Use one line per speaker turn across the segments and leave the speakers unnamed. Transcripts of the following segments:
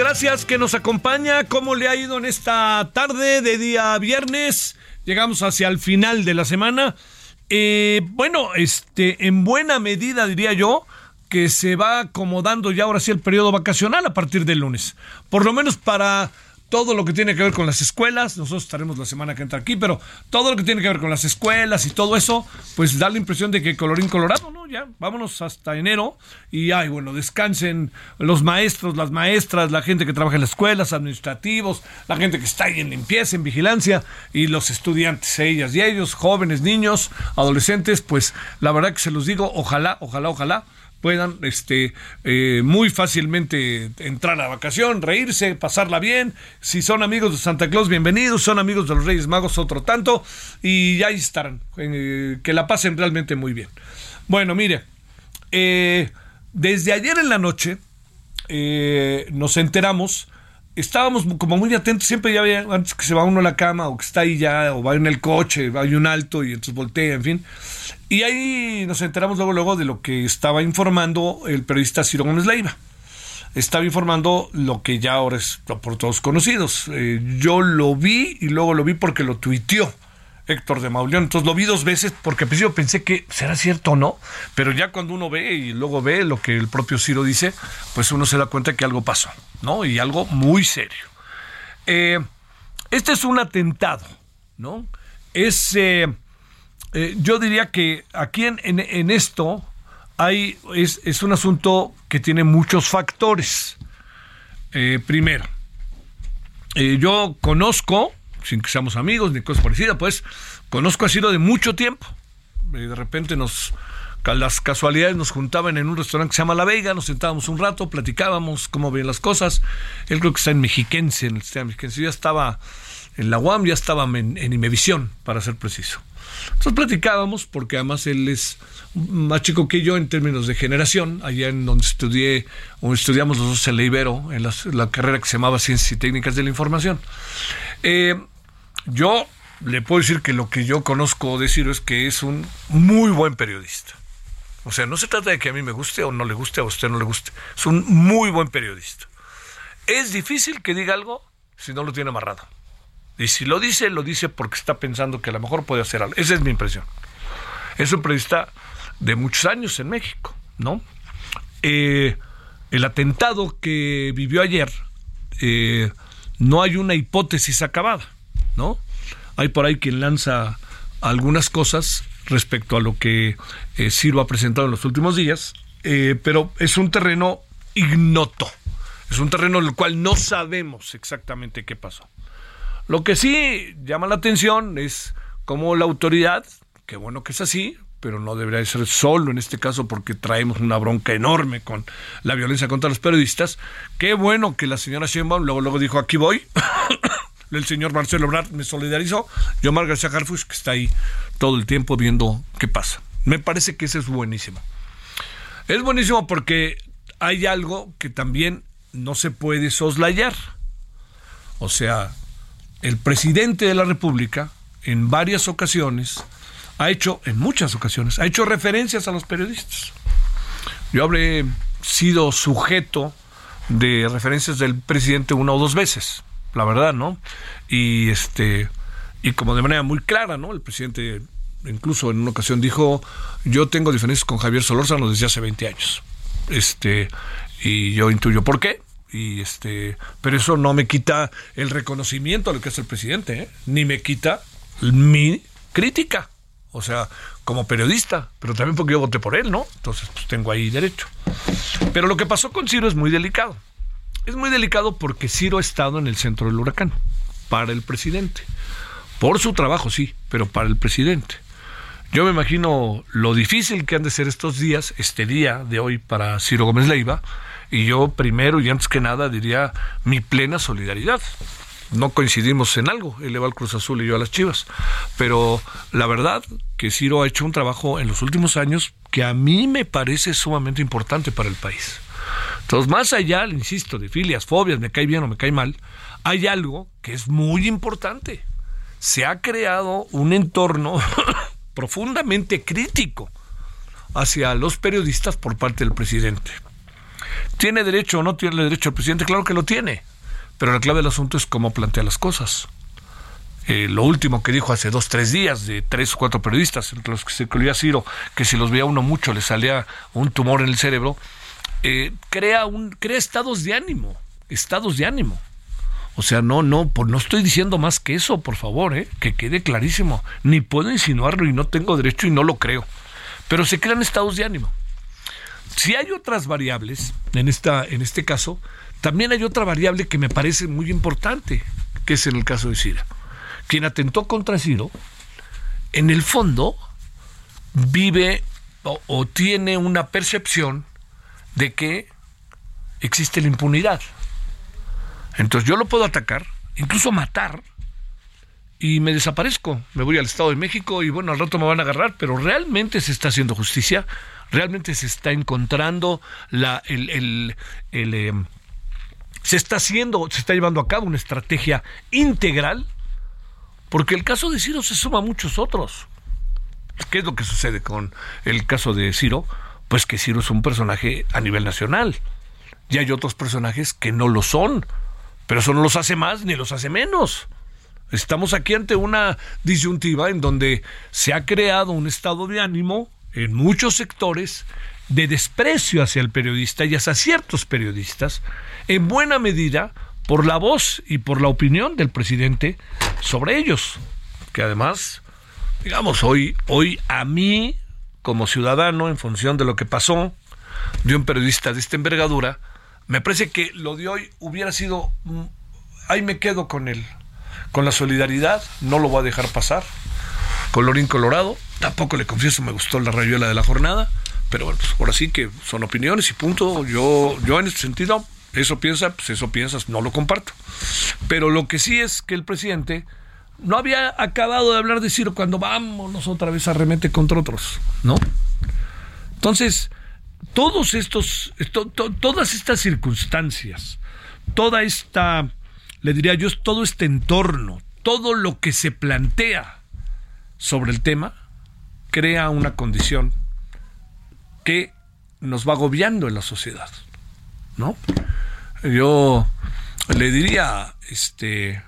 Gracias que nos acompaña. ¿Cómo le ha ido en esta tarde de día viernes? Llegamos hacia el final de la semana. Eh, bueno, este, en buena medida diría yo que se va acomodando ya ahora sí el periodo vacacional a partir del lunes. Por lo menos para todo lo que tiene que ver con las escuelas, nosotros estaremos la semana que entra aquí, pero todo lo que tiene que ver con las escuelas y todo eso, pues da la impresión de que colorín colorado, ¿no? Ya, vámonos hasta enero y ay, bueno, descansen los maestros, las maestras, la gente que trabaja en las escuelas, administrativos, la gente que está ahí en limpieza, en vigilancia y los estudiantes, ellas y ellos, jóvenes, niños, adolescentes, pues la verdad que se los digo, ojalá, ojalá, ojalá puedan este, eh, muy fácilmente entrar a vacación, reírse, pasarla bien. Si son amigos de Santa Claus, bienvenidos. Son amigos de los Reyes Magos, otro tanto. Y ahí estarán. eh, que la pasen realmente muy bien. Bueno, mire, eh, desde ayer en la noche nos enteramos. Estábamos como muy atentos, siempre ya había, antes que se va uno a la cama o que está ahí ya, o va en el coche, hay un alto y entonces voltea, en fin. Y ahí nos enteramos luego, luego de lo que estaba informando el periodista Ciro Gómez Leiva. Estaba informando lo que ya ahora es por todos conocidos. Eh, yo lo vi y luego lo vi porque lo tuiteó Héctor de Mauleón. Entonces lo vi dos veces porque al principio pensé que será cierto o no, pero ya cuando uno ve y luego ve lo que el propio Ciro dice, pues uno se da cuenta que algo pasó, ¿no? Y algo muy serio. Eh, este es un atentado, ¿no? Es, eh, eh, yo diría que aquí en, en- en esto hay, es, es un asunto que tiene muchos factores. Eh, primero, yo conozco, sin que seamos amigos ni cosas parecidas, pues conozco a Ciro de mucho tiempo. Eh, de repente nos las casualidades nos juntaban en un restaurante que se llama La Vega, nos sentábamos un rato, platicábamos cómo ven las cosas. Él creo que está en Mexiquense, en el sistema mexiquense. Yo ya estaba en la UAM, ya estaba en, en Imevisión, para ser preciso. Entonces platicábamos, porque además él es más chico que yo en términos de generación, allá en donde estudié, o estudiamos los dos en la Ibero, en las- la carrera que se llamaba Ciencias y Técnicas de la Información. Eh, yo le puedo decir que lo que yo conozco de Ciro es que es un muy buen periodista. O sea, no se trata de que a mí me guste o no le guste, a usted no le guste. Es un muy buen periodista. Es difícil que diga algo si no lo tiene amarrado. Y si lo dice, lo dice porque está pensando que a lo mejor puede hacer algo. Esa es mi impresión. Es un periodista de muchos años en México, ¿no? Eh, el atentado que vivió ayer, eh, no hay una hipótesis acabada, ¿no? Hay por ahí quien lanza algunas cosas respecto a lo que eh, Ciro ha presentado en los últimos días, eh, pero es un terreno ignoto. Es un terreno en el cual no sabemos exactamente qué pasó. Lo que sí llama la atención es cómo la autoridad, qué bueno que es así, pero no debería de ser solo en este caso porque traemos una bronca enorme con la violencia contra los periodistas. Qué bueno que la señora Sheinbaum luego, luego dijo, aquí voy. El señor Marcelo Ebrard me solidarizó. Yo, Omar García Harfuch, que está ahí todo el tiempo viendo qué pasa. Me parece que eso es buenísimo. Es buenísimo porque hay algo que también no se puede soslayar. O sea, el presidente de la República en varias ocasiones ha hecho, en muchas ocasiones, ha hecho referencias a los periodistas. Yo habré sido sujeto de referencias del presidente una o dos veces, la verdad, ¿no? Y este y como de manera muy clara, ¿no? El presidente incluso en una ocasión dijo, yo tengo diferencias con Javier Solórzano desde hace 20 años. Este, y yo intuyo por qué. Y este, pero eso no me quita el reconocimiento a lo que es el presidente, ¿eh? ni me quita mi crítica. O sea, como periodista, pero también porque yo voté por él, ¿no? Entonces, pues tengo ahí derecho. Pero lo que pasó con Ciro es muy delicado. Es muy delicado porque Ciro ha estado en el centro del huracán para el presidente. Por su trabajo, sí, pero para el presidente. Yo me imagino lo difícil que han de ser estos días, este día de hoy para Ciro Gómez Leiva, y yo primero y antes que nada diría mi plena solidaridad. No coincidimos en algo, él va al Cruz Azul y yo a las Chivas, pero la verdad que Ciro ha hecho un trabajo en los últimos años que a mí me parece sumamente importante para el país. Entonces, más allá, insisto, de filias, fobias, me cae bien o me cae mal, hay algo que es muy importante. Se ha creado un entorno profundamente crítico hacia los periodistas por parte del presidente. ¿Tiene derecho o no tiene derecho el presidente? Claro que lo tiene. Pero la clave del asunto es cómo plantea las cosas. Eh, lo último que dijo hace dos, tres días de tres o cuatro periodistas, entre los que se incluía Ciro, que si los veía uno mucho le salía un tumor en el cerebro, eh, crea, un, crea estados de ánimo, estados de ánimo. O sea, no, no, pues no estoy diciendo más que eso, por favor, ¿eh? que quede clarísimo. Ni puedo insinuarlo y no tengo derecho y no lo creo. Pero se crean estados de ánimo. Si hay otras variables, en, esta, en este caso, también hay otra variable que me parece muy importante, que es en el caso de Ciro. Quien atentó contra Ciro, en el fondo, vive o tiene una percepción de que existe la impunidad. Entonces yo lo puedo atacar, incluso matar, y me desaparezco. Me voy al Estado de México y bueno, al rato me van a agarrar, pero realmente se está haciendo justicia, realmente se está encontrando la, el, el, em, se está haciendo, se está llevando a cabo una estrategia integral, porque el caso de Ciro se suma a muchos otros. ¿Qué es lo que sucede con el caso de Ciro? Pues que Ciro es un personaje a nivel nacional. Y hay otros personajes que no lo son. Pero eso no los hace más ni los hace menos. Estamos aquí ante una disyuntiva en donde se ha creado un estado de ánimo en muchos sectores de desprecio hacia el periodista y hacia ciertos periodistas, en buena medida por la voz y por la opinión del presidente sobre ellos, que además, digamos, hoy, hoy a mí, como ciudadano, en función de lo que pasó, de un periodista de esta envergadura, me parece que lo de hoy hubiera sido, mm, ahí me quedo con él, con la solidaridad, no lo voy a dejar pasar. Colorín colorado, tampoco le confieso me gustó la rayuela de la jornada, pero bueno, pues ahora sí que son opiniones y punto. Yo, yo en este sentido, eso piensa, pues eso piensas, no lo comparto. Pero lo que sí es que el presidente no había acabado de hablar de Ciro cuando vámonos otra vez a remete contra otros, ¿no? Entonces, todos estos, todas estas circunstancias, toda esta, le diría yo, todo este entorno, todo lo que se plantea sobre el tema, crea una condición que nos va agobiando en la sociedad, ¿no? Yo le diría, este,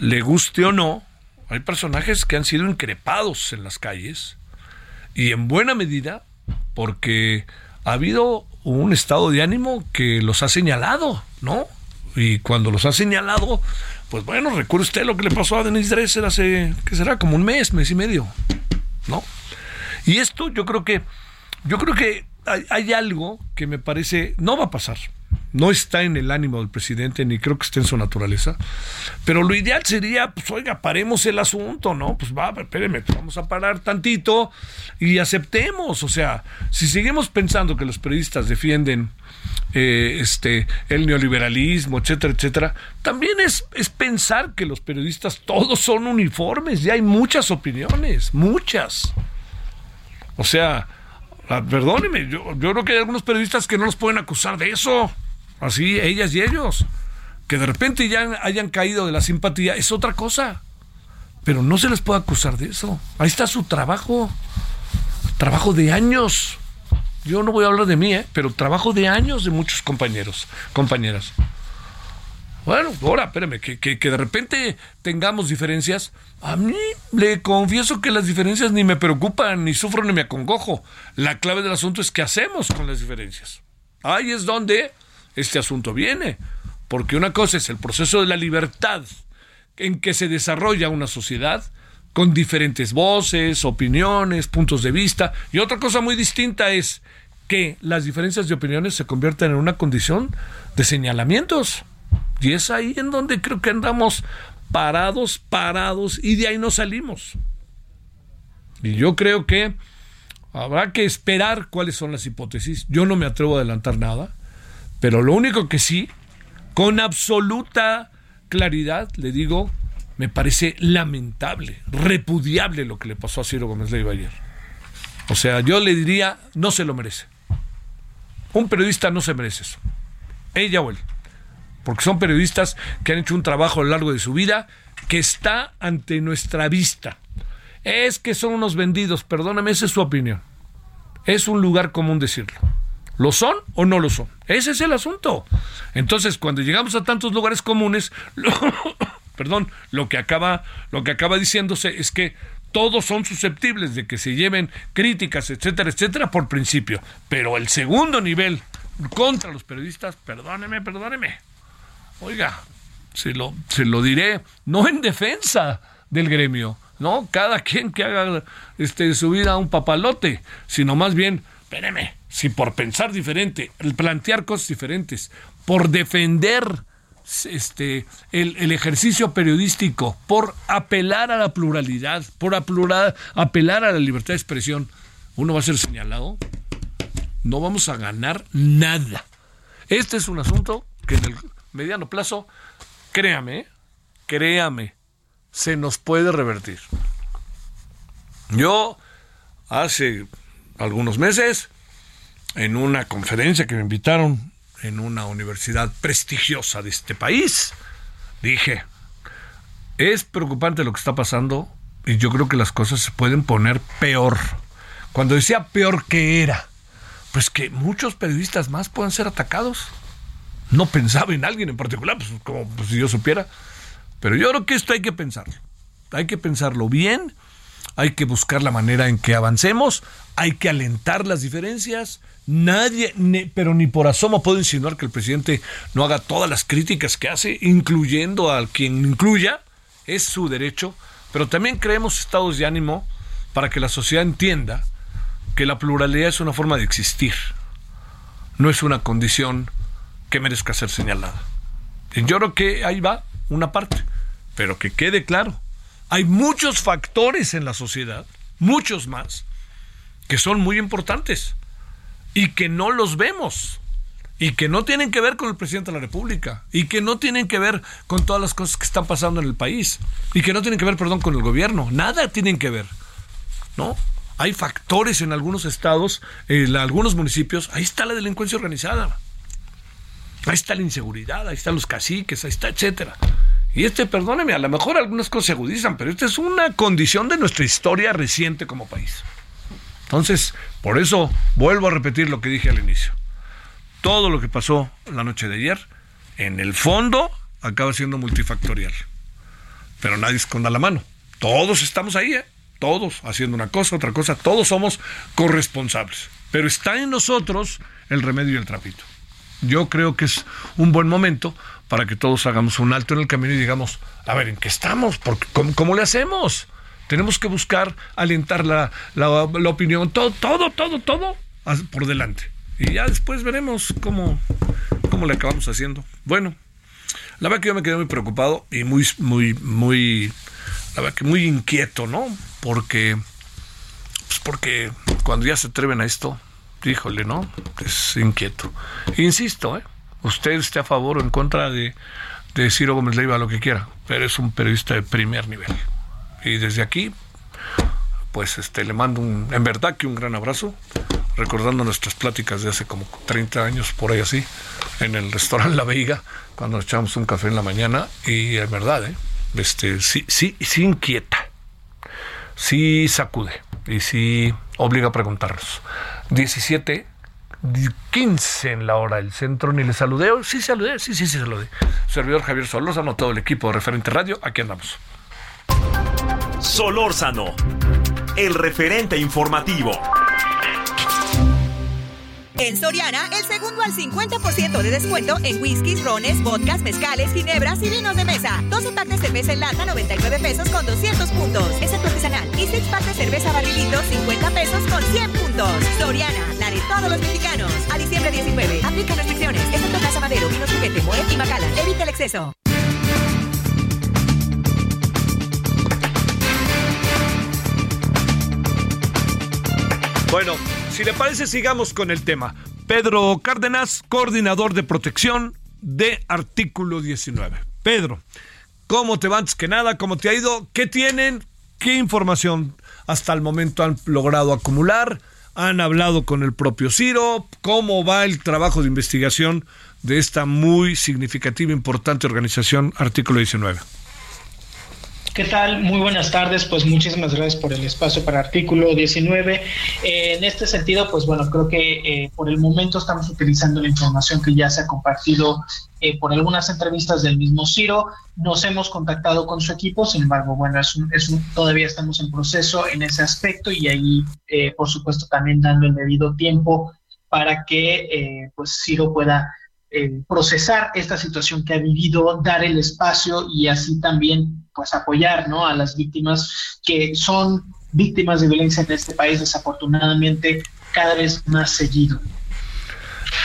le guste o no, hay personajes que han sido increpados en las calles y en buena medida porque ha habido un estado de ánimo que los ha señalado, ¿no? Y cuando los ha señalado, pues bueno, recuerde usted lo que le pasó a Denis Dresser hace, ¿qué será? Como un mes, mes y medio, ¿no? Y esto yo creo que, yo creo que hay, hay algo que me parece, no va a pasar, no está en el ánimo del presidente, ni creo que esté en su naturaleza. Pero lo ideal sería, pues, oiga, paremos el asunto, ¿no? Pues va, espéreme, vamos a parar tantito y aceptemos. O sea, si seguimos pensando que los periodistas defienden eh, este, el neoliberalismo, etcétera, etcétera, también es, es pensar que los periodistas todos son uniformes y hay muchas opiniones, muchas. O sea, ah, perdóneme, yo, yo creo que hay algunos periodistas que no los pueden acusar de eso así ellas y ellos. Que de repente ya hayan caído de la simpatía es otra cosa. Pero no se les puede acusar de eso. Ahí está su trabajo. Trabajo de años. Yo no voy a hablar de mí, ¿eh? pero trabajo de años de muchos compañeros, compañeras. Bueno, ahora, espérame, que, que, de repente tengamos diferencias. A mí le confieso que las diferencias ni me preocupan, ni sufro, ni me acongojo. La clave del asunto es qué hacemos con las diferencias. Ahí es donde este asunto viene. Porque una cosa es el proceso de la libertad en que se desarrolla una sociedad con diferentes voces, opiniones, puntos de vista. Y otra cosa muy distinta es que las diferencias de opiniones se convierten en una condición de señalamientos. Y es ahí en donde creo que andamos parados, parados, y de ahí no salimos. Y yo creo que habrá que esperar cuáles son las hipótesis. Yo no me atrevo a adelantar nada, pero lo único que sí, con absoluta claridad, le digo, me parece lamentable, repudiable lo que le pasó a Ciro Gómez Leiva ayer. O sea, yo le diría, no se lo merece. Un periodista no se merece eso. Ella o porque son periodistas que han hecho un trabajo a lo largo de su vida que está ante nuestra vista. Es que son unos vendidos, perdóname, esa es su opinión. Es un lugar común decirlo. ¿Lo son o no lo son? Ese es el asunto. Entonces, cuando llegamos a tantos lugares comunes, perdón, lo que acaba, lo que acaba diciéndose es que todos son susceptibles de que se lleven críticas, etcétera, etcétera, por principio. Pero el segundo nivel contra los periodistas, perdóneme, perdóneme, Oiga, se lo, se lo diré, no en defensa del gremio, ¿no? Cada quien que haga este, su vida un papalote, sino más bien, espéreme, si por pensar diferente, plantear cosas diferentes, por defender este, el, el, ejercicio periodístico, por apelar a la pluralidad, por apelar a la libertad de expresión, uno va a ser señalado, no vamos a ganar nada. Este es un asunto que en el mediano plazo, créame, créame, se nos puede revertir. Yo hace algunos meses, en una conferencia que me invitaron en una universidad prestigiosa de este país, dije, es preocupante lo que está pasando y yo creo que las cosas se pueden poner peor. Cuando decía peor que era, pues que muchos periodistas más pueden ser atacados no pensaba en alguien en particular, pues como pues, si yo supiera. Pero yo creo que esto hay que pensarlo. Hay que pensarlo bien, hay que buscar la manera en que avancemos, hay que alentar las diferencias. Nadie, pero ni por asomo puedo insinuar que el presidente no haga todas las críticas que hace, incluyendo a quien incluya, es su derecho, pero también creemos estados de ánimo para que la sociedad entienda que la pluralidad es una forma de existir, no es una condición que merezca ser señalada. Yo creo que ahí va una parte, pero que quede claro, hay muchos factores en la sociedad, muchos más, que son muy importantes y que no los vemos y que no tienen que ver con el presidente de la República y que no tienen que ver con todas las cosas que están pasando en el país y que no tienen que ver, perdón, con el gobierno, nada tienen que ver, ¿no? Hay factores en algunos estados, en algunos municipios, ahí está la delincuencia organizada. Ahí está la inseguridad, ahí están los caciques, ahí está, etcétera. Y este, perdóneme, a lo mejor algunas cosas se agudizan, pero esta es una condición de nuestra historia reciente como país. Entonces, por eso vuelvo a repetir lo que dije al inicio. Todo lo que pasó la noche de ayer, en el fondo, acaba siendo multifactorial. Pero nadie esconda la mano. Todos estamos ahí, ¿eh? Todos haciendo una cosa, otra cosa, todos somos corresponsables. Pero está en nosotros el remedio y el trapito yo creo que es un buen momento para que todos hagamos un alto en el camino y digamos, a ver, ¿en qué estamos? Porque, ¿cómo, le hacemos? Tenemos que buscar alentar la, la, opinión, todo, todo, todo, todo por delante. Y ya después veremos cómo, cómo le acabamos haciendo. Bueno, la verdad que yo me quedé muy preocupado y muy, muy, muy, la verdad que muy inquieto, ¿no? Porque, pues porque cuando ya se atreven a esto, híjole, ¿no? Es inquieto. Insisto, ¿eh? Usted esté a favor o en contra de, de Ciro Gómez Leiva, lo que quiera, pero es un periodista de primer nivel. Y desde aquí, pues este, le mando un, en verdad que un gran abrazo, recordando nuestras pláticas de hace como 30 años, por ahí así, en el restaurante La Veiga, cuando echamos un café en la mañana, y en verdad, ¿eh? este, sí, sí, sí inquieta, sí sacude, y sí obliga a preguntarnos. 17 15 en la hora del centro. Ni le saludé. Sí, saludé. Sí, sí, sí, saludé. Servidor Javier Solórzano, todo el equipo de Referente Radio. Aquí andamos.
Solórzano, el referente informativo.
En Soriana, el segundo al 50% de descuento en whiskies, rones, vodkas, mezcales, ginebras y vinos de mesa. 12 packs de cerveza en lata, 99 pesos con 200 puntos. Excepto artesanal. Y 6 packs de cerveza barrilito, 50 pesos con 100 puntos. Soriana, la de todos los mexicanos. A diciembre 19. Aplica restricciones. Excepto Casa Madero, Vino Juguete, Moet y Macallan. Evita el exceso.
Bueno, si le parece, sigamos con el tema. Pedro Cárdenas, coordinador de protección de artículo 19. Pedro, ¿cómo te va antes que nada? ¿Cómo te ha ido? ¿Qué tienen? ¿Qué información hasta el momento han logrado acumular? ¿Han hablado con el propio Ciro? ¿Cómo va el trabajo de investigación de esta muy significativa, importante organización artículo 19?
¿Qué tal? Muy buenas tardes. Pues muchísimas gracias por el espacio para artículo 19. Eh, en este sentido, pues bueno, creo que eh, por el momento estamos utilizando la información que ya se ha compartido eh, por algunas entrevistas del mismo Ciro. Nos hemos contactado con su equipo, sin embargo, bueno, es es todavía estamos en proceso en ese aspecto y ahí, por supuesto, también dando el debido tiempo para que pues Ciro pueda procesar esta situación que ha vivido, dar el espacio y así también pues apoyar ¿no? a las víctimas que son víctimas de violencia en este país desafortunadamente cada vez más seguido.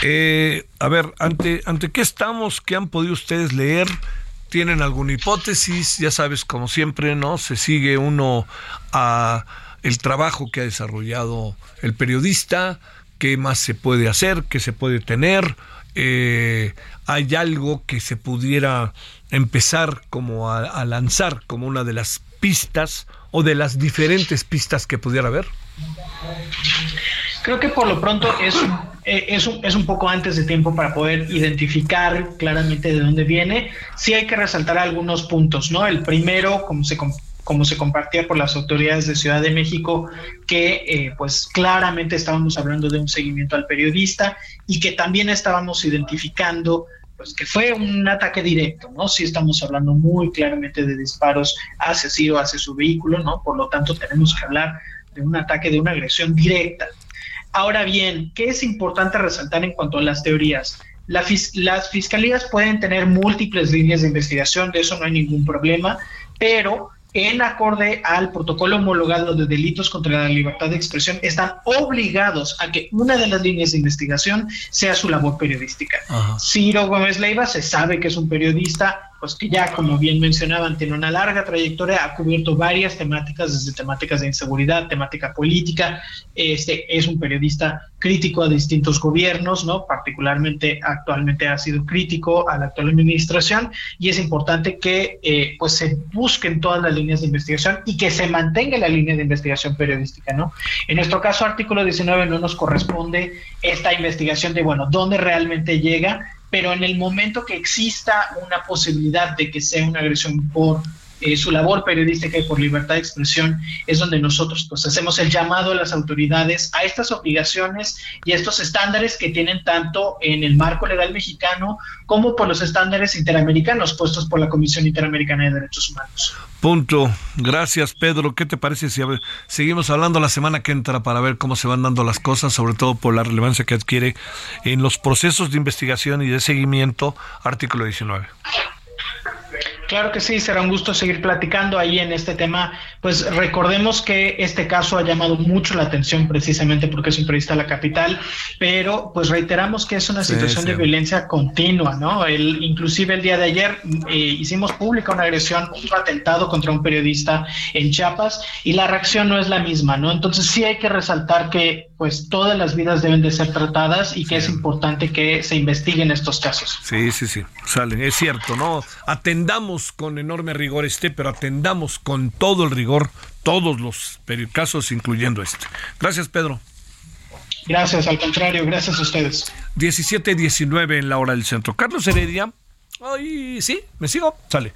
Eh, a ver, ante, ¿ante qué estamos? ¿Qué han podido ustedes leer? ¿Tienen alguna hipótesis? Ya sabes, como siempre, ¿no? Se sigue uno a el trabajo que ha desarrollado el periodista, qué más se puede hacer, qué se puede tener. Eh, hay algo que se pudiera empezar como a, lanzar como una de las pistas o de las diferentes pistas que pudiera haber?
Creo que por lo pronto es, eh, es, es un poco antes de tiempo para poder identificar claramente de dónde viene. Sí hay que resaltar algunos puntos, ¿no? El primero, como se, como se compartía por las autoridades de Ciudad de México, que eh, pues claramente estábamos hablando de un seguimiento al periodista y que también estábamos identificando pues que fue un ataque directo, ¿no? Si estamos hablando muy claramente de disparos hacia Ciro, hacia su vehículo, ¿no? Por lo tanto, tenemos que hablar de un ataque, de una agresión directa. Ahora bien, ¿qué es importante resaltar en cuanto a las teorías? las fiscalías pueden tener múltiples líneas de investigación, de eso no hay ningún problema, pero en acorde al protocolo homologado de delitos contra la libertad de expresión, están obligados a que una de las líneas de investigación sea su labor periodística. Ciro Gómez Leiva se sabe que es un periodista pues que ya, como bien mencionaban, tiene una larga trayectoria, ha cubierto varias temáticas, desde temáticas de inseguridad, temática política, este es un periodista crítico a distintos gobiernos, ¿no? Particularmente actualmente ha sido crítico a la actual administración y es importante que eh, pues se busquen todas las líneas de investigación y que se mantenga la línea de investigación periodística, ¿no? En nuestro caso, artículo 19 no nos corresponde esta investigación de, bueno, dónde realmente llega, pero en el momento que exista una posibilidad de que sea una agresión por eh, su labor periodística y por libertad de expresión es donde nosotros pues hacemos el llamado a las autoridades a estas obligaciones y a estos estándares que tienen tanto en el marco legal mexicano como por los estándares interamericanos puestos por la Comisión Interamericana de Derechos Humanos.
Punto. Gracias, Pedro. ¿Qué te parece si seguimos hablando la semana que entra para ver cómo se van dando las cosas, sobre todo por la relevancia que adquiere en los procesos de investigación y de seguimiento, artículo 19?
Claro que sí, será un gusto seguir platicando ahí en este tema. Pues recordemos que este caso ha llamado mucho la atención precisamente porque es un periodista de la capital, pero pues reiteramos que es una situación de violencia continua, ¿no? El, inclusive el día de ayer eh, hicimos pública una agresión, un atentado contra un periodista en Chiapas y la reacción no es la misma, ¿no? Entonces sí hay que resaltar que pues todas las vidas deben de ser tratadas y que es importante que se investiguen estos casos.
Sí, sí, sí, sale, es cierto, ¿no? Atendamos con enorme rigor este, pero atendamos con todo el rigor todos los casos, incluyendo este. Gracias, Pedro.
Gracias, al contrario, gracias a ustedes.
17-19 en la hora del centro. Carlos Heredia. Ay, sí, me sigo, sale.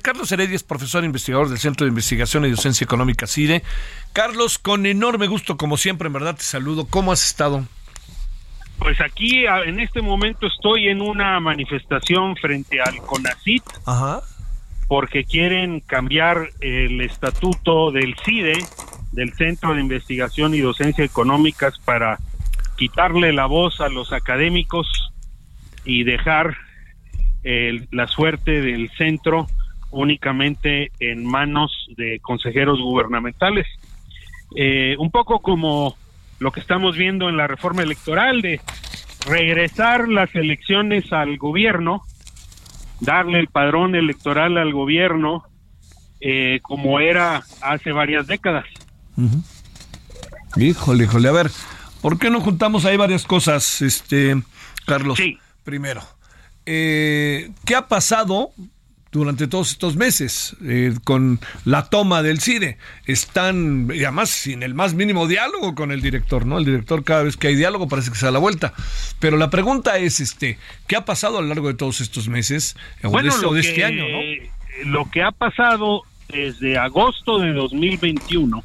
Carlos Heredia es profesor e investigador del Centro de Investigación y Docencia Económica CIDE. Carlos, con enorme gusto, como siempre, en verdad te saludo. ¿Cómo has estado?
Pues aquí en este momento estoy en una manifestación frente al CONACIT. Porque quieren cambiar el estatuto del CIDE, del Centro de Investigación y Docencia Económicas, para quitarle la voz a los académicos y dejar la suerte del centro únicamente en manos de consejeros gubernamentales. Eh, un poco como lo que estamos viendo en la reforma electoral de regresar las elecciones al gobierno, darle el padrón electoral al gobierno eh, como era hace varias décadas.
Híjole, híjole, a ver, ¿por qué no juntamos ahí varias cosas, este, Carlos?
Sí.
Primero, eh, ¿qué ha pasado durante todos estos meses eh, con la toma del CIDE. Están, y además, sin el más mínimo diálogo con el director, ¿no? El director cada vez que hay diálogo parece que se da la vuelta. Pero la pregunta es, este, ¿qué ha pasado a lo largo de todos estos meses
bueno, de, este, este año, ¿no? Lo que ha pasado desde agosto de 2021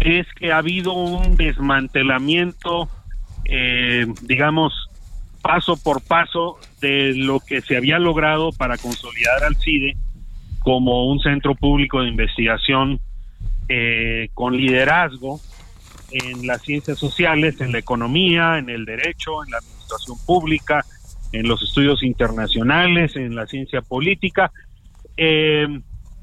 es que ha habido un desmantelamiento, eh, digamos, paso por paso de lo que se había logrado para consolidar al CIDE como un centro público de investigación eh, con liderazgo en las ciencias sociales, en la economía, en el derecho, en la administración pública, en los estudios internacionales, en la ciencia política. Eh,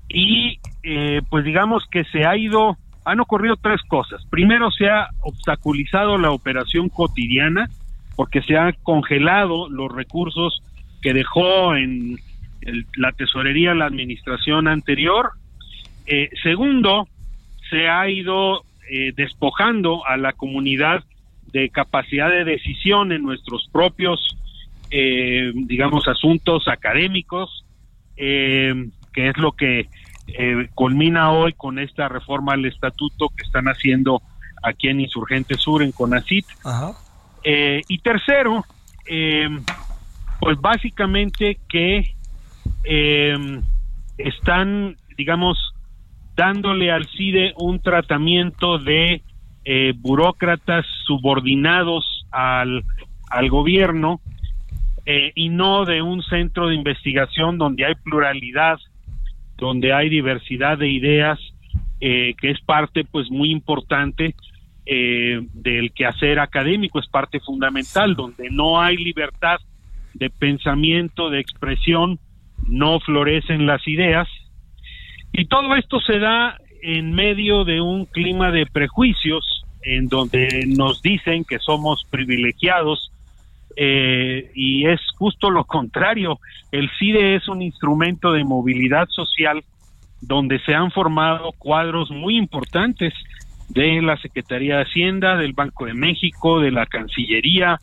y eh, pues digamos que se ha ido, han ocurrido tres cosas. Primero se ha obstaculizado la operación cotidiana, porque se han congelado los recursos que dejó en la tesorería la administración anterior. Eh, segundo, se ha ido eh, despojando a la comunidad de capacidad de decisión en nuestros propios, eh, digamos, asuntos académicos, que es lo que culmina hoy con esta reforma al estatuto que están haciendo aquí en Insurgente Sur, en CONACIT. Ajá. Eh, y tercero, eh, pues básicamente que eh, están, digamos, dándole al CIDE un tratamiento de burócratas subordinados al, al gobierno y no de un centro de investigación donde hay pluralidad, donde hay diversidad de ideas, que es parte pues muy importante eh, del quehacer académico, es parte fundamental, donde no hay libertad de pensamiento, de expresión, no florecen las ideas. Y todo esto se da en medio de un clima de prejuicios, en donde nos dicen que somos privilegiados, eh, y es justo lo contrario. El CIDE es un instrumento de movilidad social donde se han formado cuadros muy importantes de la Secretaría de Hacienda, del Banco de México, de la Cancillería,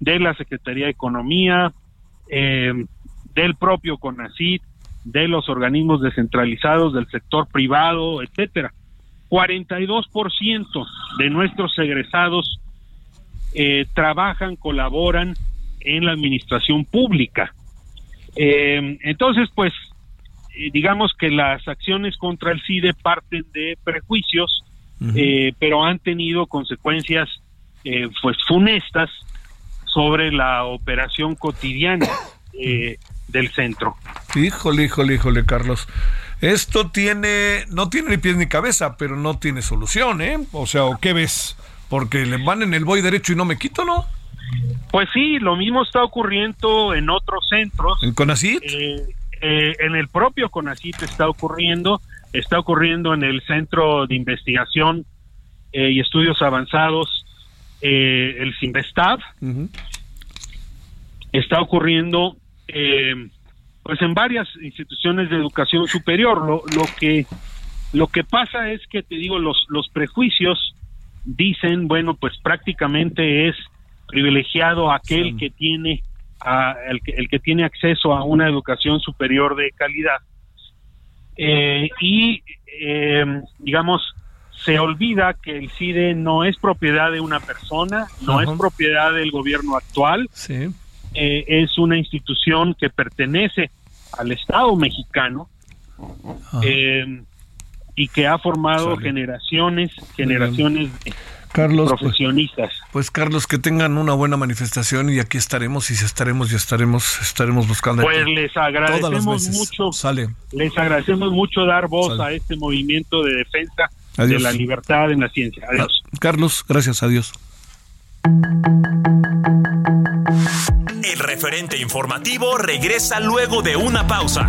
de la Secretaría de Economía, eh, del propio CONACID, de los organismos descentralizados del sector privado, etcétera. 42% de nuestros egresados eh, trabajan, colaboran en la administración pública. Eh, entonces, pues, digamos que las acciones contra el CIDE parten de prejuicios eh, pero han tenido consecuencias eh, pues funestas sobre la operación cotidiana eh, del centro.
Híjole, híjole, híjole, Carlos. Esto tiene, no tiene ni pies ni cabeza, pero no tiene solución, ¿eh? O sea, ¿qué ves? Porque le van en el voy derecho y no me quito, ¿no?
Pues sí, lo mismo está ocurriendo en otros centros.
¿En Conacit?
en el propio Conacit está ocurriendo está ocurriendo en el Centro de Investigación eh, y Estudios Avanzados, eh, el CIMBESTAB. Está ocurriendo eh, pues en varias instituciones de educación superior. Lo, lo, que lo que pasa es que te digo los los prejuicios dicen bueno pues prácticamente es privilegiado aquel que tiene a, el, que, el que tiene acceso a una educación superior de calidad eh, y eh, digamos se olvida que el CIDE no es propiedad de una persona, no es propiedad del gobierno actual, eh, es una institución que pertenece al Estado mexicano y que ha formado generaciones, generaciones
Carlos,
pues, profesionistas.
Pues, pues, Carlos, que tengan una buena manifestación y aquí estaremos y si estaremos y estaremos estaremos buscando.
Pues les agradecemos mucho.
Sale.
Les agradecemos mucho dar voz a este movimiento de defensa de la libertad en la ciencia. Adiós.
Carlos, gracias, adiós.
El referente informativo regresa luego de una pausa.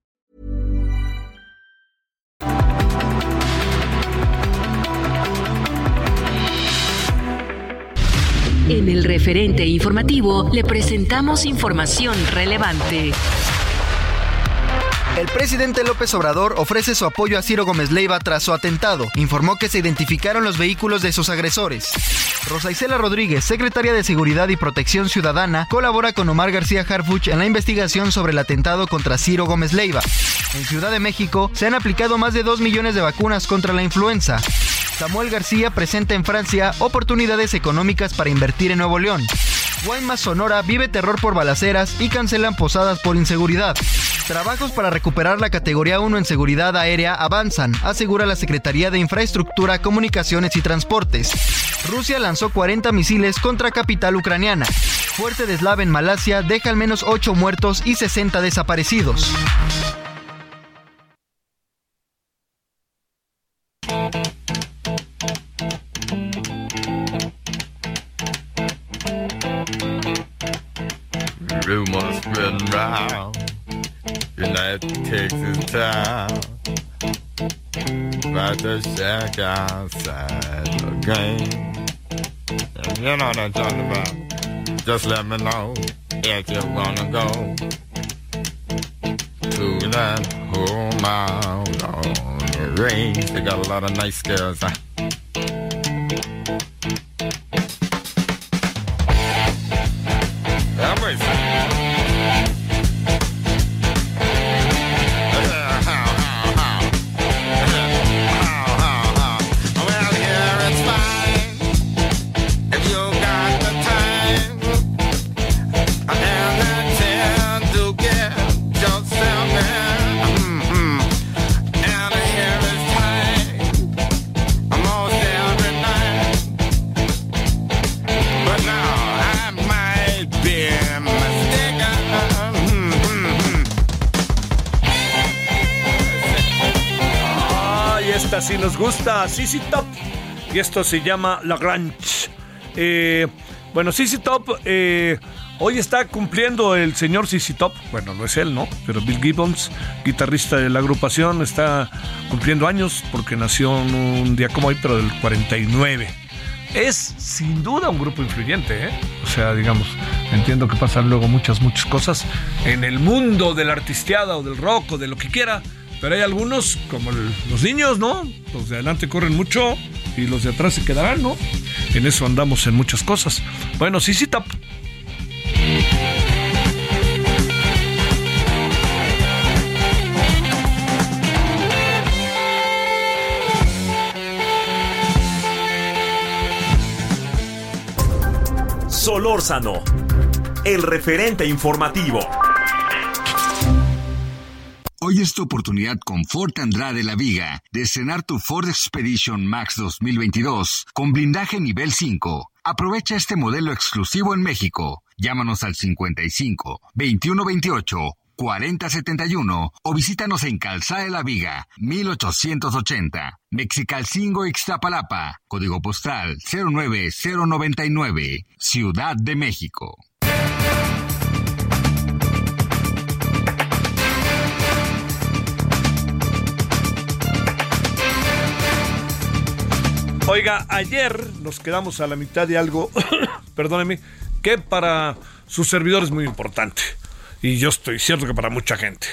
En el referente informativo le presentamos información relevante.
El presidente López Obrador ofrece su apoyo a Ciro Gómez Leiva tras su atentado. Informó que se identificaron los vehículos de sus agresores. Rosa Isela Rodríguez, secretaria de Seguridad y Protección Ciudadana, colabora con Omar García Harfuch en la investigación sobre el atentado contra Ciro Gómez Leiva. En Ciudad de México se han aplicado más de 2 millones de vacunas contra la influenza. Samuel García presenta en Francia oportunidades económicas para invertir en Nuevo León. Guaymas Sonora vive terror por balaceras y cancelan posadas por inseguridad. Trabajos para recuperar la categoría 1 en seguridad aérea avanzan, asegura la Secretaría de Infraestructura, Comunicaciones y Transportes. Rusia lanzó 40 misiles contra capital ucraniana. Fuerte deslave en Malasia deja al menos 8 muertos y 60 desaparecidos.
Round United Texas town about the shack outside the game. And you know what I'm talking about. Just let me know if you wanna go to that out on the range. They got a lot of nice girls. Huh?
CC Top y esto se llama La Grange. Eh, bueno, CC Top, eh, hoy está cumpliendo el señor CC Top, bueno, no es él, ¿no? Pero Bill Gibbons, guitarrista de la agrupación, está cumpliendo años porque nació un día como hoy, pero del 49. Es sin duda un grupo influyente, ¿eh? O sea, digamos, entiendo que pasan luego muchas, muchas cosas en el mundo de la artisteada o del rock o de lo que quiera pero hay algunos, como los niños, ¿no? Los de adelante corren mucho y los de atrás se quedarán, ¿no? En eso andamos en muchas cosas. Bueno, sí, sí, tap.
Solórzano, el referente informativo.
Hoy es tu oportunidad con Ford Andrade La Viga de estrenar tu Ford Expedition Max 2022 con blindaje nivel 5. Aprovecha este modelo exclusivo en México. Llámanos al 55 2128 4071 o visítanos en Calzada de la Viga, 1880, Mexicalcingo Ixtapalapa, código postal 09099, Ciudad de México.
Oiga, ayer nos quedamos a la mitad de algo, perdóneme, que para su servidor es muy importante. y yo estoy cierto que para mucha gente.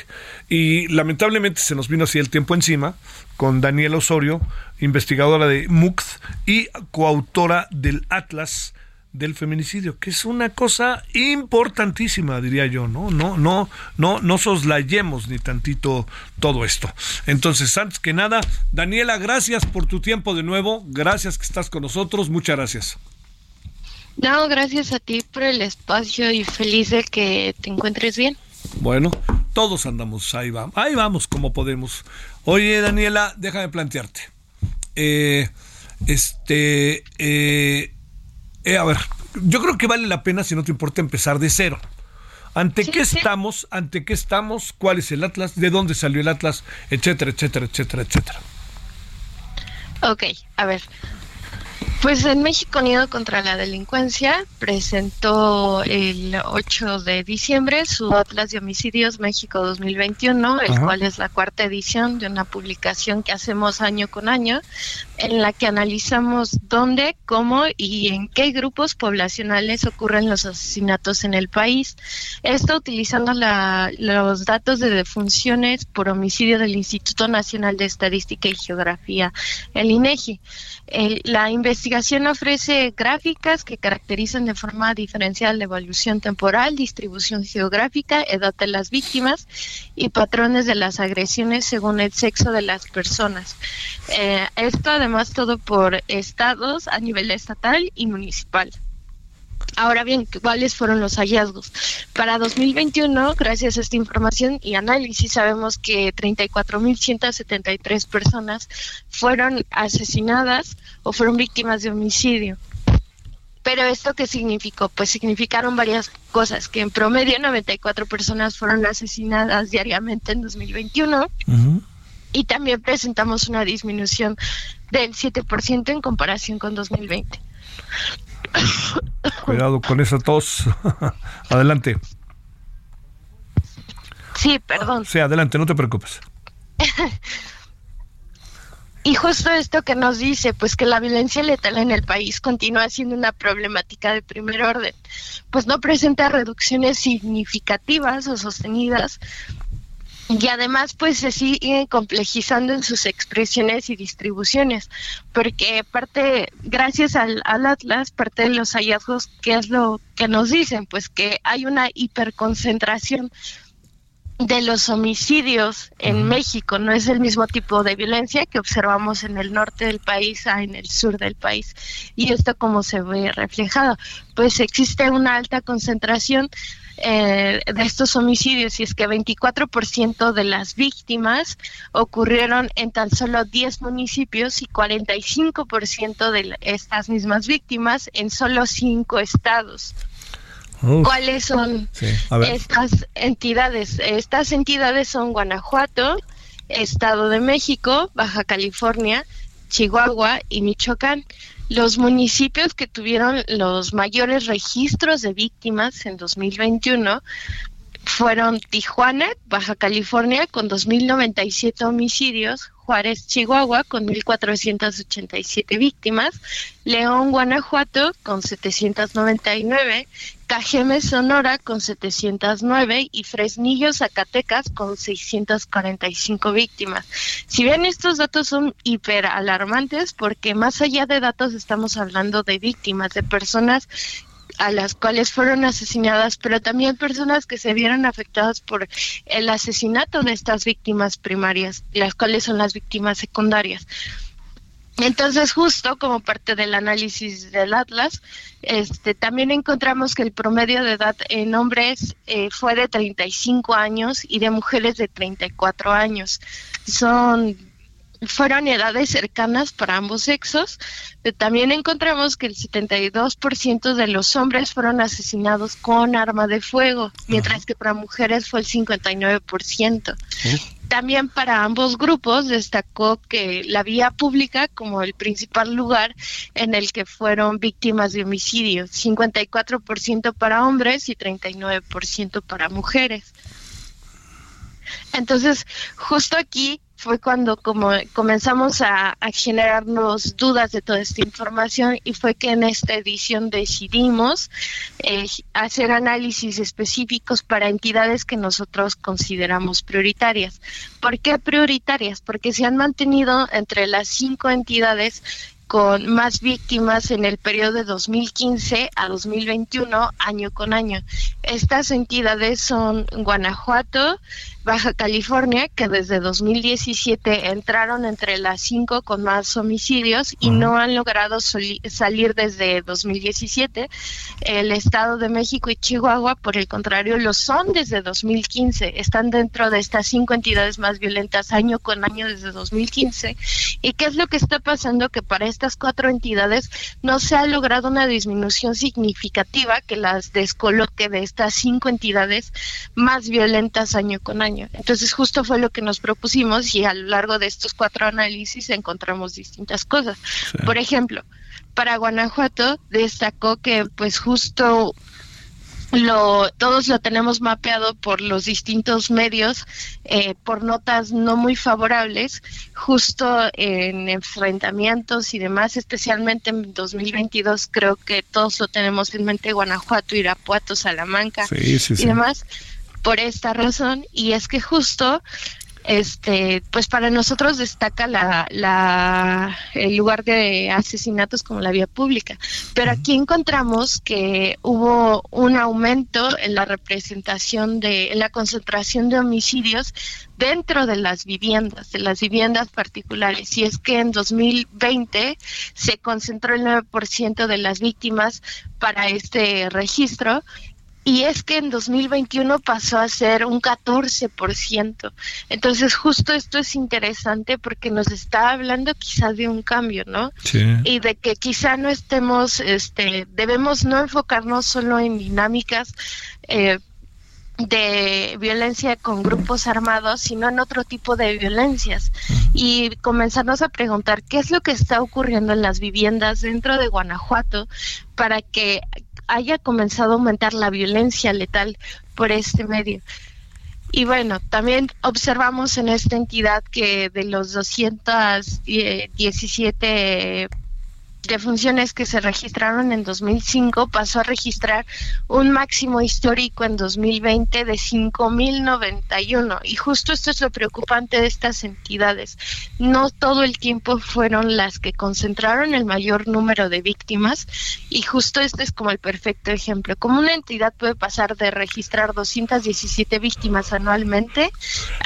Y lamentablemente se nos vino así el tiempo encima con Daniela Osorio, investigadora de MUCT y coautora del Atlas del feminicidio, que es una cosa importantísima, diría yo, ¿no? No, no, no, no soslayemos ni tantito todo esto. Entonces, antes que nada, Daniela, gracias por tu tiempo de nuevo, gracias que estás con nosotros, muchas gracias.
No, gracias a ti por el espacio y feliz de que te encuentres bien.
Bueno, todos andamos, ahí vamos, ahí vamos como podemos. Oye, Daniela, déjame plantearte. Eh, este, eh, eh, a ver, yo creo que vale la pena, si no te importa, empezar de cero. ¿Ante qué estamos? ¿Ante qué estamos? ¿Cuál es el Atlas? ¿De dónde salió el Atlas? Etcétera, etcétera, etcétera, etcétera.
Ok, a ver. Pues en México Unido contra la Delincuencia presentó el 8 de diciembre su Atlas de Homicidios México 2021, el cual es la cuarta edición de una publicación que hacemos año con año, en la que analizamos dónde, cómo y en qué grupos poblacionales ocurren los asesinatos en el país. Esto utilizando los datos de defunciones por homicidio del Instituto Nacional de Estadística y Geografía, el INEGI. la investigación investigación ofrece gráficas que caracterizan de forma diferencial la evolución temporal, distribución geográfica, edad de las víctimas y patrones de las agresiones según el sexo de las personas. Eh, esto además todo por estados a nivel estatal y municipal. Ahora bien, ¿cuáles fueron los hallazgos? Para 2021, gracias a esta información y análisis, sabemos que 34.173 personas fueron asesinadas o fueron víctimas de homicidio. Pero esto qué significó? Pues significaron varias cosas, que en promedio 94 personas fueron asesinadas diariamente en 2021 y también presentamos una disminución del 7% en comparación con 2020.
Cuidado con esa tos. adelante.
Sí, perdón.
Sí, adelante, no te preocupes.
Y justo esto que nos dice, pues que la violencia letal en el país continúa siendo una problemática de primer orden, pues no presenta reducciones significativas o sostenidas y además pues se sigue complejizando en sus expresiones y distribuciones, porque parte, gracias al, Atlas, parte de los hallazgos, ¿qué es lo que nos dicen? Pues que hay una hiperconcentración de los homicidios en México no es el mismo tipo de violencia que observamos en el norte del país a en el sur del país. Y esto como se ve reflejado, pues existe una alta concentración eh, de estos homicidios y es que 24% de las víctimas ocurrieron en tan solo 10 municipios y 45% de estas mismas víctimas en solo 5 estados. ¿Cuáles son estas entidades? Estas entidades son Guanajuato, Estado de México, Baja California, Chihuahua y Michoacán. Los municipios que tuvieron los mayores registros de víctimas en 2021 fueron Tijuana, Baja California, con 2.097 homicidios, Juárez, Chihuahua, con 1.487 víctimas, León, Guanajuato, con 799, Cajeme, Sonora, con 709 y Fresnillo, Zacatecas, con 645 víctimas. Si bien estos datos son hiperalarmantes, porque más allá de datos estamos hablando de víctimas, de personas a las cuales fueron asesinadas, pero también personas que se vieron afectadas por el asesinato de estas víctimas primarias, las cuales son las víctimas secundarias. Entonces, justo como parte del análisis del Atlas, este, también encontramos que el promedio de edad en hombres eh, fue de 35 años y de mujeres de 34 años. Son fueron edades cercanas para ambos sexos. También encontramos que el 72% de los hombres fueron asesinados con arma de fuego, mientras que para mujeres fue el 59%. También para ambos grupos destacó que la vía pública como el principal lugar en el que fueron víctimas de homicidio, 54% para hombres y 39% para mujeres. Entonces, justo aquí fue cuando como comenzamos a, generarnos dudas de toda esta información y fue que en esta edición decidimos eh, hacer análisis específicos para entidades que nosotros consideramos prioritarias. ¿Por qué prioritarias? Porque se han mantenido entre las cinco entidades con más víctimas en el periodo de 2015 a 2021, año con año. Estas entidades son Guanajuato, Baja California, que desde 2017 entraron entre las cinco con más homicidios y no han logrado salir desde 2017. El Estado de México y Chihuahua, por el contrario, lo son desde 2015. Están dentro de estas cinco entidades más violentas año con año desde 2015. ¿Y qué es lo que está pasando? Que para estas cuatro entidades no se ha logrado una disminución significativa que las descoloque de estas cinco entidades más violentas año con año. Entonces justo fue lo que nos propusimos y a lo largo de estos cuatro análisis encontramos distintas cosas. Por ejemplo, para Guanajuato destacó que pues justo lo, todos lo tenemos mapeado por los distintos medios, eh, por notas no muy favorables, justo en enfrentamientos y demás, especialmente en 2022 creo que todos lo tenemos en mente, Guanajuato, Irapuato, Salamanca y demás por esta razón. Y es que justo este pues para nosotros destaca la, la, el lugar de asesinatos como la vía pública. Pero aquí encontramos que hubo un aumento en la representación de en la concentración de homicidios dentro de las viviendas de las viviendas particulares. Y es que en 2020 se concentró el 9% de las víctimas para este registro y es que en 2021 pasó a ser un 14%. Entonces, justo esto es interesante porque nos está hablando quizá de un cambio, ¿no? Sí. Y de que quizá no estemos, este, debemos no enfocarnos solo en dinámicas eh, de violencia con grupos armados, sino en otro tipo de violencias. Y comenzarnos a preguntar qué es lo que está ocurriendo en las viviendas dentro de Guanajuato para que haya comenzado a aumentar la violencia letal por este medio. Y bueno, también observamos en esta entidad que de los 217 de funciones que se registraron en 2005 pasó a registrar un máximo histórico en 2020 de 5.091. Y justo esto es lo preocupante de estas entidades. No todo el tiempo fueron las que concentraron el mayor número de víctimas y justo este es como el perfecto ejemplo. Como una entidad puede pasar de registrar 217 víctimas anualmente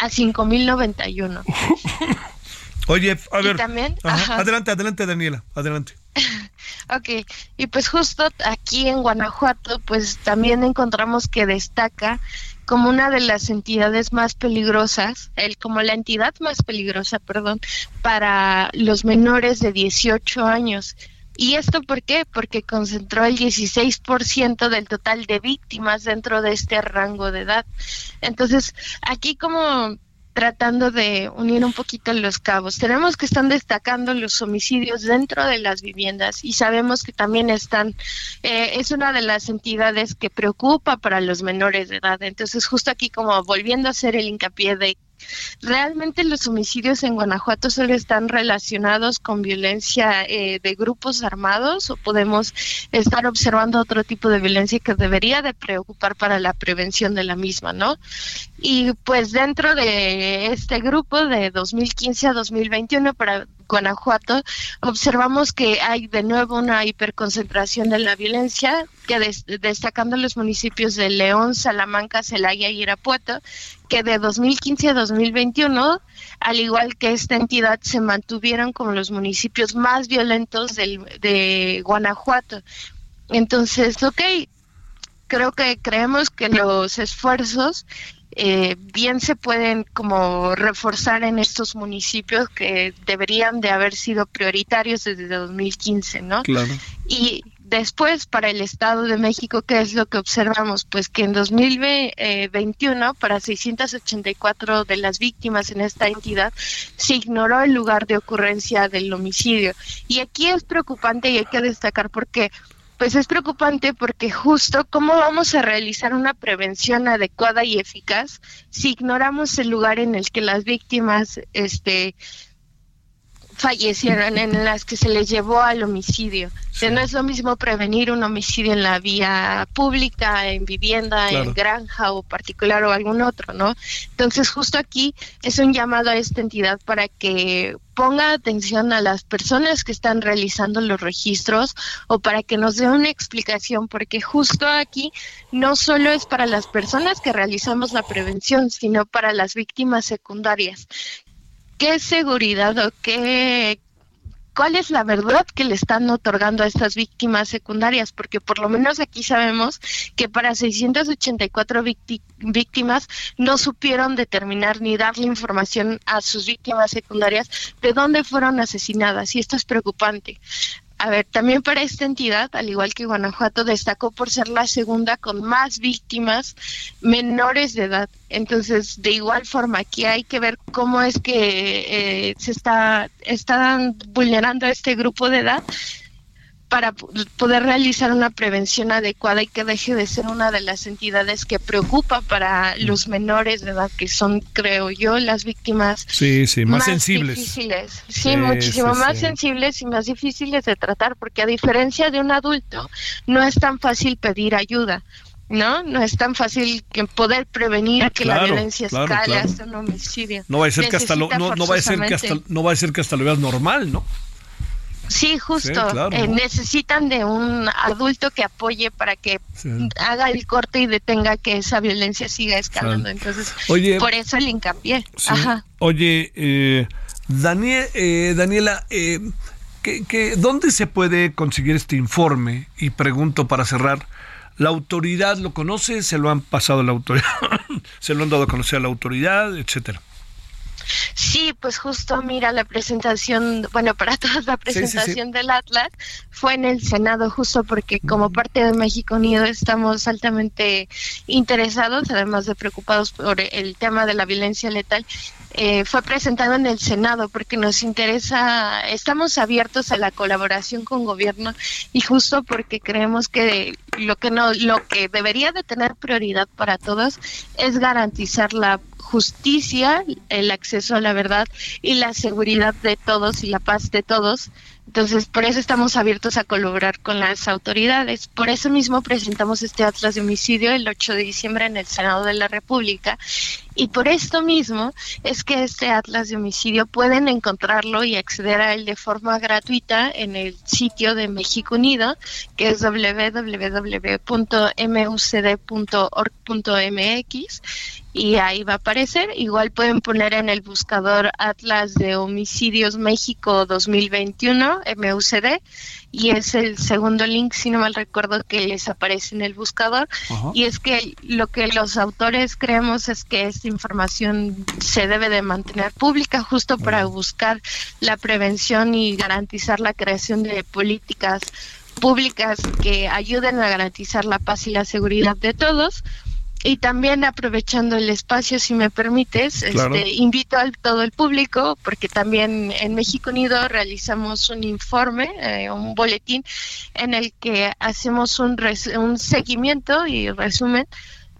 a 5.091.
Oye, a ver. adelante, adelante, Daniela, adelante.
ok, y pues justo aquí en Guanajuato, pues también encontramos que destaca como una de las entidades más peligrosas, el, como la entidad más peligrosa, perdón, para los menores de 18 años. ¿Y esto por qué? Porque concentró el 16% del total de víctimas dentro de este rango de edad. Entonces, aquí como tratando de unir un poquito los cabos. Tenemos que están destacando los homicidios dentro de las viviendas y sabemos que también están, eh, es una de las entidades que preocupa para los menores de edad. Entonces, justo aquí como volviendo a hacer el hincapié de Realmente los homicidios en Guanajuato solo están relacionados con violencia eh, de grupos armados o podemos estar observando otro tipo de violencia que debería de preocupar para la prevención de la misma, ¿no? Y pues dentro de este grupo de 2015 a 2021 para Guanajuato, observamos que hay de nuevo una hiperconcentración de la violencia, que destacando los municipios de León, Salamanca, Celaya y Irapuato, que de 2015 a 2021, al igual que esta entidad, se mantuvieron como los municipios más violentos de Guanajuato. Entonces, ok, creo que creemos que los esfuerzos eh, bien se pueden como reforzar en estos municipios que deberían de haber sido prioritarios desde 2015, ¿no? Claro. Y después para el Estado de México, ¿qué es lo que observamos? Pues que en 2021 para 684 de las víctimas en esta entidad se ignoró el lugar de ocurrencia del homicidio. Y aquí es preocupante y hay que destacar porque pues es preocupante porque justo cómo vamos a realizar una prevención adecuada y eficaz si ignoramos el lugar en el que las víctimas este fallecieron, en las que se les llevó al homicidio. no es lo mismo prevenir un homicidio en la vía pública, en vivienda, en granja o particular o algún otro, ¿no? Entonces, justo aquí es un llamado a esta entidad para que ponga atención a las personas que están realizando los registros o para que nos dé una explicación, porque justo aquí no solo es para las personas que realizamos la prevención, sino para las víctimas secundarias qué seguridad o qué, cuál es la verdad que le están otorgando a estas víctimas secundarias, porque por lo menos aquí sabemos que para 684 víctimas no supieron determinar ni darle información a sus víctimas secundarias de dónde fueron asesinadas y esto es preocupante. A ver, también para esta entidad, al igual que Guanajuato, destacó por ser la segunda con más víctimas menores de edad. Entonces, de igual forma, aquí hay que ver cómo es que eh, se está están vulnerando a este grupo de edad para poder realizar una prevención adecuada y que deje de ser una de las entidades que preocupa para los menores de edad, que son, creo yo, las víctimas
sí, sí, más, sensibles.
Difíciles. Sí, muchísimo más sensibles y más difíciles de tratar, porque a diferencia de un adulto, no es tan fácil pedir ayuda. ¿no? No es tan fácil que poder prevenir que la violencia escale hasta un homicidio.
No va a ser que hasta lo, no, no va a ser que hasta no va a ser que hasta lo veas normal, ¿no?
Sí, justo. Eh, necesitan de un adulto que apoye para que haga el corte y detenga que esa violencia siga escalando. Entonces, por eso el hincapié.
Oye, eh, Daniel, eh, Daniela, eh, dónde se puede conseguir este informe? Y pregunto para cerrar. ¿La autoridad lo conoce? ¿Se lo han pasado a la autoridad? ¿Se lo han dado a conocer a la autoridad? Etcétera.
Sí, pues justo mira la presentación, bueno, para todos la presentación del Atlas fue en el Senado justo porque como parte de México Unido estamos altamente interesados, además de preocupados por el tema de la violencia letal. Eh, fue presentado en el Senado porque nos interesa, estamos abiertos a la colaboración con gobierno y justo porque creemos que lo que no, lo que debería de tener prioridad para todos es garantizar la justicia, el acceso a la verdad y la seguridad de todos y la paz de todos. Entonces, por eso estamos abiertos a colaborar con las autoridades. Por eso mismo presentamos este Atlas de Homicidio el 8 de diciembre en el Senado de la República. Y por esto mismo es que este Atlas de Homicidio pueden encontrarlo y acceder a él de forma gratuita en el sitio de México Unido, que es www.mucd.org.mx y ahí va a aparecer. Igual pueden poner en el buscador Atlas de Homicidios México 2021, MUCD, y es el segundo link, si no mal recuerdo, que les aparece en el buscador. Y es que lo que los autores creemos es que esta información se debe de mantener pública justo para buscar la prevención y garantizar la creación de políticas públicas que ayuden a garantizar la paz y la seguridad de todos y también aprovechando el espacio, si me permites, este, invito a todo el público, porque también en México Unido realizamos un informe, eh, un boletín, en el que hacemos un, un seguimiento y resumen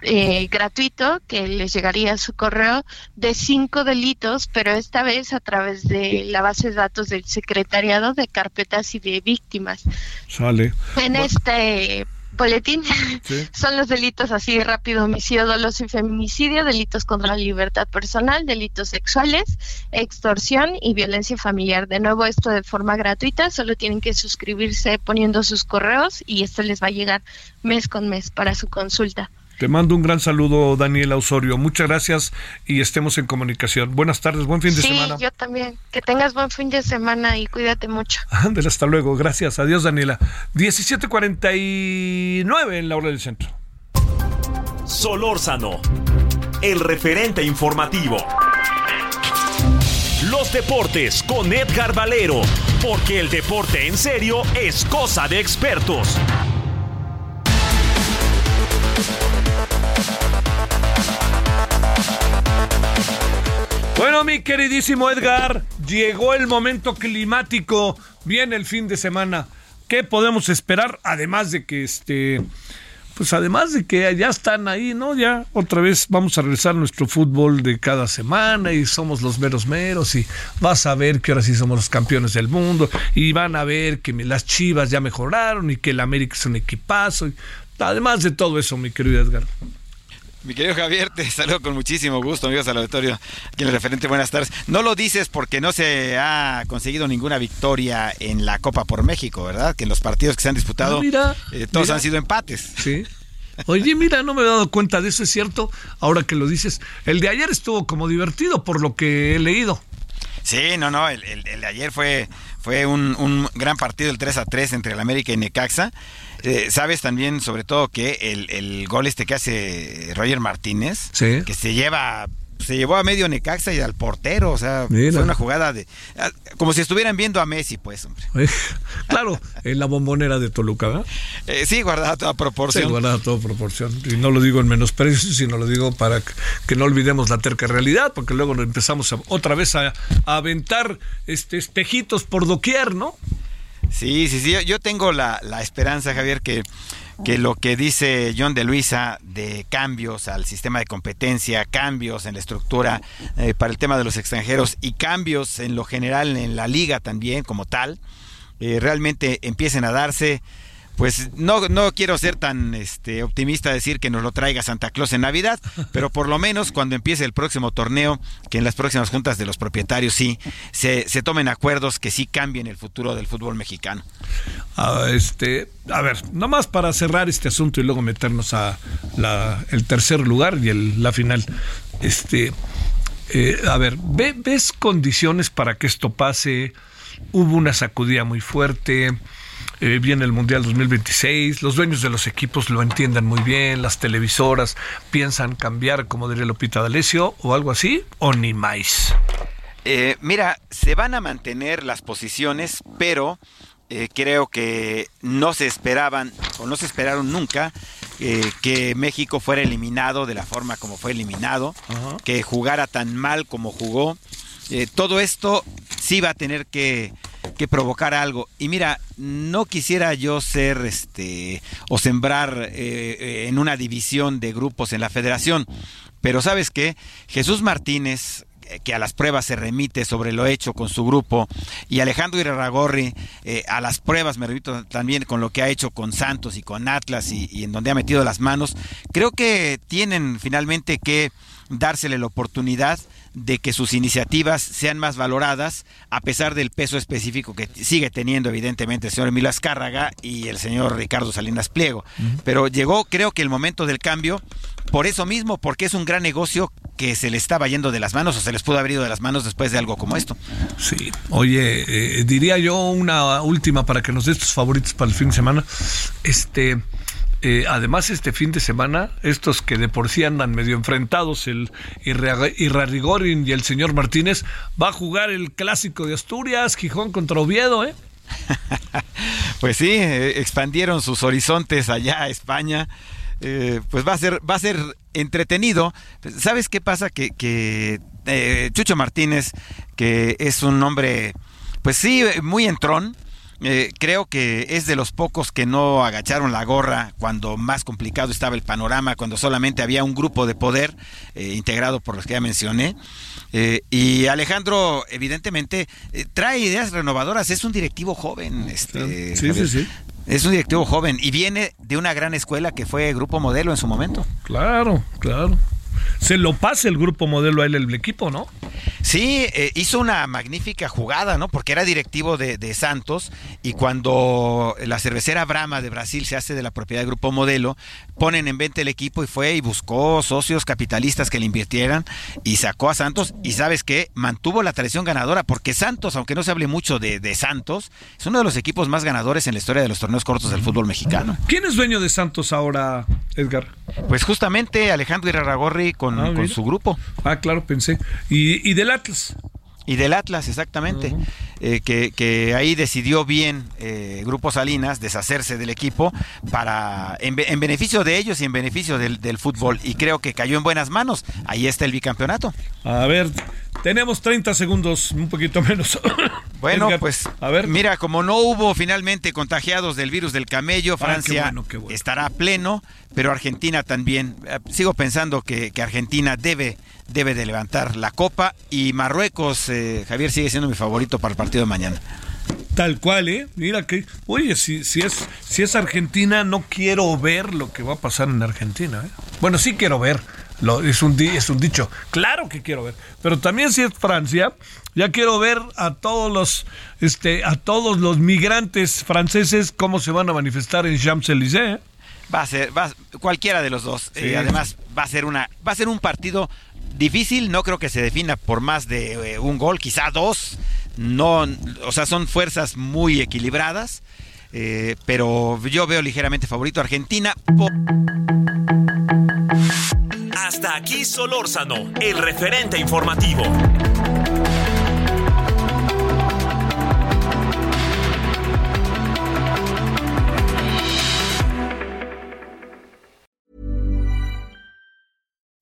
eh, gratuito que les llegaría a su correo de cinco delitos, pero esta vez a través de la base de datos del Secretariado de Carpetas y de Víctimas.
Sale.
En este boletín son los delitos así rápido, homicidio, doloso y feminicidio, delitos contra la libertad personal, delitos sexuales, extorsión y violencia familiar. De nuevo, esto de forma gratuita, solo tienen que suscribirse poniendo sus correos y esto les va a llegar mes con mes para su consulta.
Te mando un gran saludo, Daniela Osorio. Muchas gracias y estemos en comunicación. Buenas tardes, buen fin de semana.
Sí, yo también. Que tengas buen fin de semana y cuídate mucho.
Ándale, hasta luego. Gracias. Adiós, Daniela. 17:49 en la hora del centro.
Solórzano, el referente informativo. Los deportes con Edgar Valero, porque el deporte en serio es cosa de expertos.
Bueno, mi queridísimo Edgar, llegó el momento climático. Viene el fin de semana. ¿Qué podemos esperar? Además de que este pues además de que ya están ahí, ¿no? Ya otra vez vamos a regresar nuestro fútbol de cada semana y somos los meros meros y vas a ver que ahora sí somos los campeones del mundo y van a ver que las Chivas ya mejoraron y que el América es un equipazo. además de todo eso, mi querido Edgar.
Mi querido Javier, te saludo con muchísimo gusto, amigos al auditorio, aquí en el referente, buenas tardes. No lo dices porque no se ha conseguido ninguna victoria en la Copa por México, ¿verdad? Que en los partidos que se han disputado, ah, eh, todos han sido empates.
Sí. Oye, mira, no me he dado cuenta de eso, es cierto, ahora que lo dices. El de ayer estuvo como divertido por lo que he leído.
Sí, no, no, el, de ayer fue, fue un, un, gran partido, el 3 a 3 entre el América y Necaxa. Eh, sabes también, sobre todo, que el, el, gol este que hace Roger Martínez, que se lleva se llevó a medio Necaxa y al portero, o sea, fue una jugada de ah, como si estuvieran viendo a Messi, pues, hombre.
claro, en la bombonera de Toluca, ¿verdad?
Eh, sí, guardada toda proporción.
Sí, guardada toda proporción. Y no lo digo en menosprecio, sino lo digo para que, no olvidemos la terca realidad, porque luego empezamos otra vez a, a aventar este espejitos por doquier, ¿no?
Sí, sí, sí. Yo tengo la, esperanza, Javier, que, que lo que dice John de Luisa de cambios al sistema de competencia, cambios en la estructura eh, para el tema de los extranjeros y cambios en lo general en la liga también como tal, eh, realmente empiecen a darse pues no, no quiero ser tan este, optimista decir que nos lo traiga Santa Claus en Navidad, pero por lo menos cuando empiece el próximo torneo, que en las próximas juntas de los propietarios sí se, se tomen acuerdos que sí cambien el futuro del fútbol mexicano.
Ah, este, a ver, nomás para cerrar este asunto y luego meternos a la, el tercer lugar y el, la final. Este, eh, a ver, ¿ves condiciones para que esto pase? Hubo una sacudida muy fuerte eh, viene el Mundial 2026, los dueños de los equipos lo entiendan muy bien, las televisoras piensan cambiar, como diría Lopita D'Alessio, o algo así, o ni más.
Eh, mira, se van a mantener las posiciones, pero eh, creo que no se esperaban o no se esperaron nunca que México fuera eliminado de la forma como fue eliminado, que jugara tan mal como jugó. Todo esto sí va a tener que provocar algo. Y mira, no quisiera yo ser este o sembrar eh, eh, en una división de grupos en la federación, pero sabes qué, Jesús Martínez eh, que a las pruebas se remite sobre lo hecho con su grupo y Alejandro Irarragorri a las pruebas me remito también con lo que ha hecho con Santos y con Atlas y, y en donde ha metido las manos creo que tienen finalmente que dársele la oportunidad de que sus iniciativas sean más valoradas, a pesar del peso específico que sigue teniendo evidentemente el señor Emilio Azcárraga y el señor Ricardo Salinas Pliego. Pero llegó creo que el momento del cambio, por eso mismo, porque es un gran negocio que se le estaba yendo de las manos o se les pudo haber ido de las manos después de algo como esto.
Sí, oye, eh, diría yo una última para que nos des tus favoritos para el fin de semana. Este, eh, además, este fin de semana, estos que de por sí andan medio enfrentados, el Irrarigorin y el señor Martínez, va a jugar el clásico de Asturias, Gijón contra Oviedo, ¿eh?
pues sí, eh, expandieron sus horizontes allá a España. Eh, pues va a ser, va a ser entretenido. ¿Sabes qué pasa? Que, que Chucho Martínez, que es un hombre, pues sí, muy entrón, eh, creo que es de los pocos que no agacharon la gorra cuando más complicado estaba el panorama, cuando solamente había un grupo de poder eh, integrado por los que ya mencioné. Eh, y Alejandro, evidentemente, trae ideas renovadoras. Es un directivo joven. Este, sí, sí, sí. Es un directivo joven y viene de una gran escuela que fue Grupo Modelo en su momento.
Claro, claro se lo pase el grupo modelo a él el equipo, ¿no?
Sí, eh, hizo una magnífica jugada, ¿no? Porque era directivo de, Santos y cuando la cervecera Brahma de Brasil se hace de la propiedad del grupo modelo, ponen en venta el equipo y fue y buscó socios capitalistas que le invirtieran y sacó a Santos y sabes qué, mantuvo la tradición ganadora porque Santos, aunque no se hable mucho de, Santos, es uno de los equipos más ganadores en la historia de los torneos cortos del fútbol mexicano.
¿Quién es dueño de Santos ahora, Edgar?
Pues justamente Alejandro Irarragorri con, ah, con su grupo.
Ah, claro, pensé. ¿Y, y del Atlas?
Y del Atlas, exactamente, eh, que, ahí decidió bien eh, Grupo Salinas deshacerse del equipo para en, beneficio de ellos y en beneficio del, del, fútbol. Y creo que cayó en buenas manos. Ahí está el bicampeonato.
A ver, tenemos 30 segundos, un poquito menos.
Bueno, pues a ver. Mira, como no hubo finalmente contagiados del virus del camello, ah, Francia estará pleno, pero Argentina también. Eh, sigo pensando que, Argentina debe, debe de levantar la copa y Marruecos, eh, Javier, sigue siendo mi favorito para el partido de mañana.
Tal cual, ¿eh? Mira que, oye, si, si, es, si es Argentina, no quiero ver lo que va a pasar en Argentina. ¿eh? Bueno, sí quiero ver, lo, es, un, es un dicho, claro que quiero ver, pero también si es Francia, ya quiero ver a todos los, este, a todos los migrantes franceses cómo se van a manifestar en Champs-Élysées. ¿eh?
Va a ser, va, cualquiera de los dos. y además, va a ser una, va a ser un partido difícil, no creo que se defina por más de un gol, quizá dos no, o sea, son fuerzas muy equilibradas, eh, pero yo veo ligeramente favorito a Argentina.
Hasta aquí Solórzano, el referente informativo.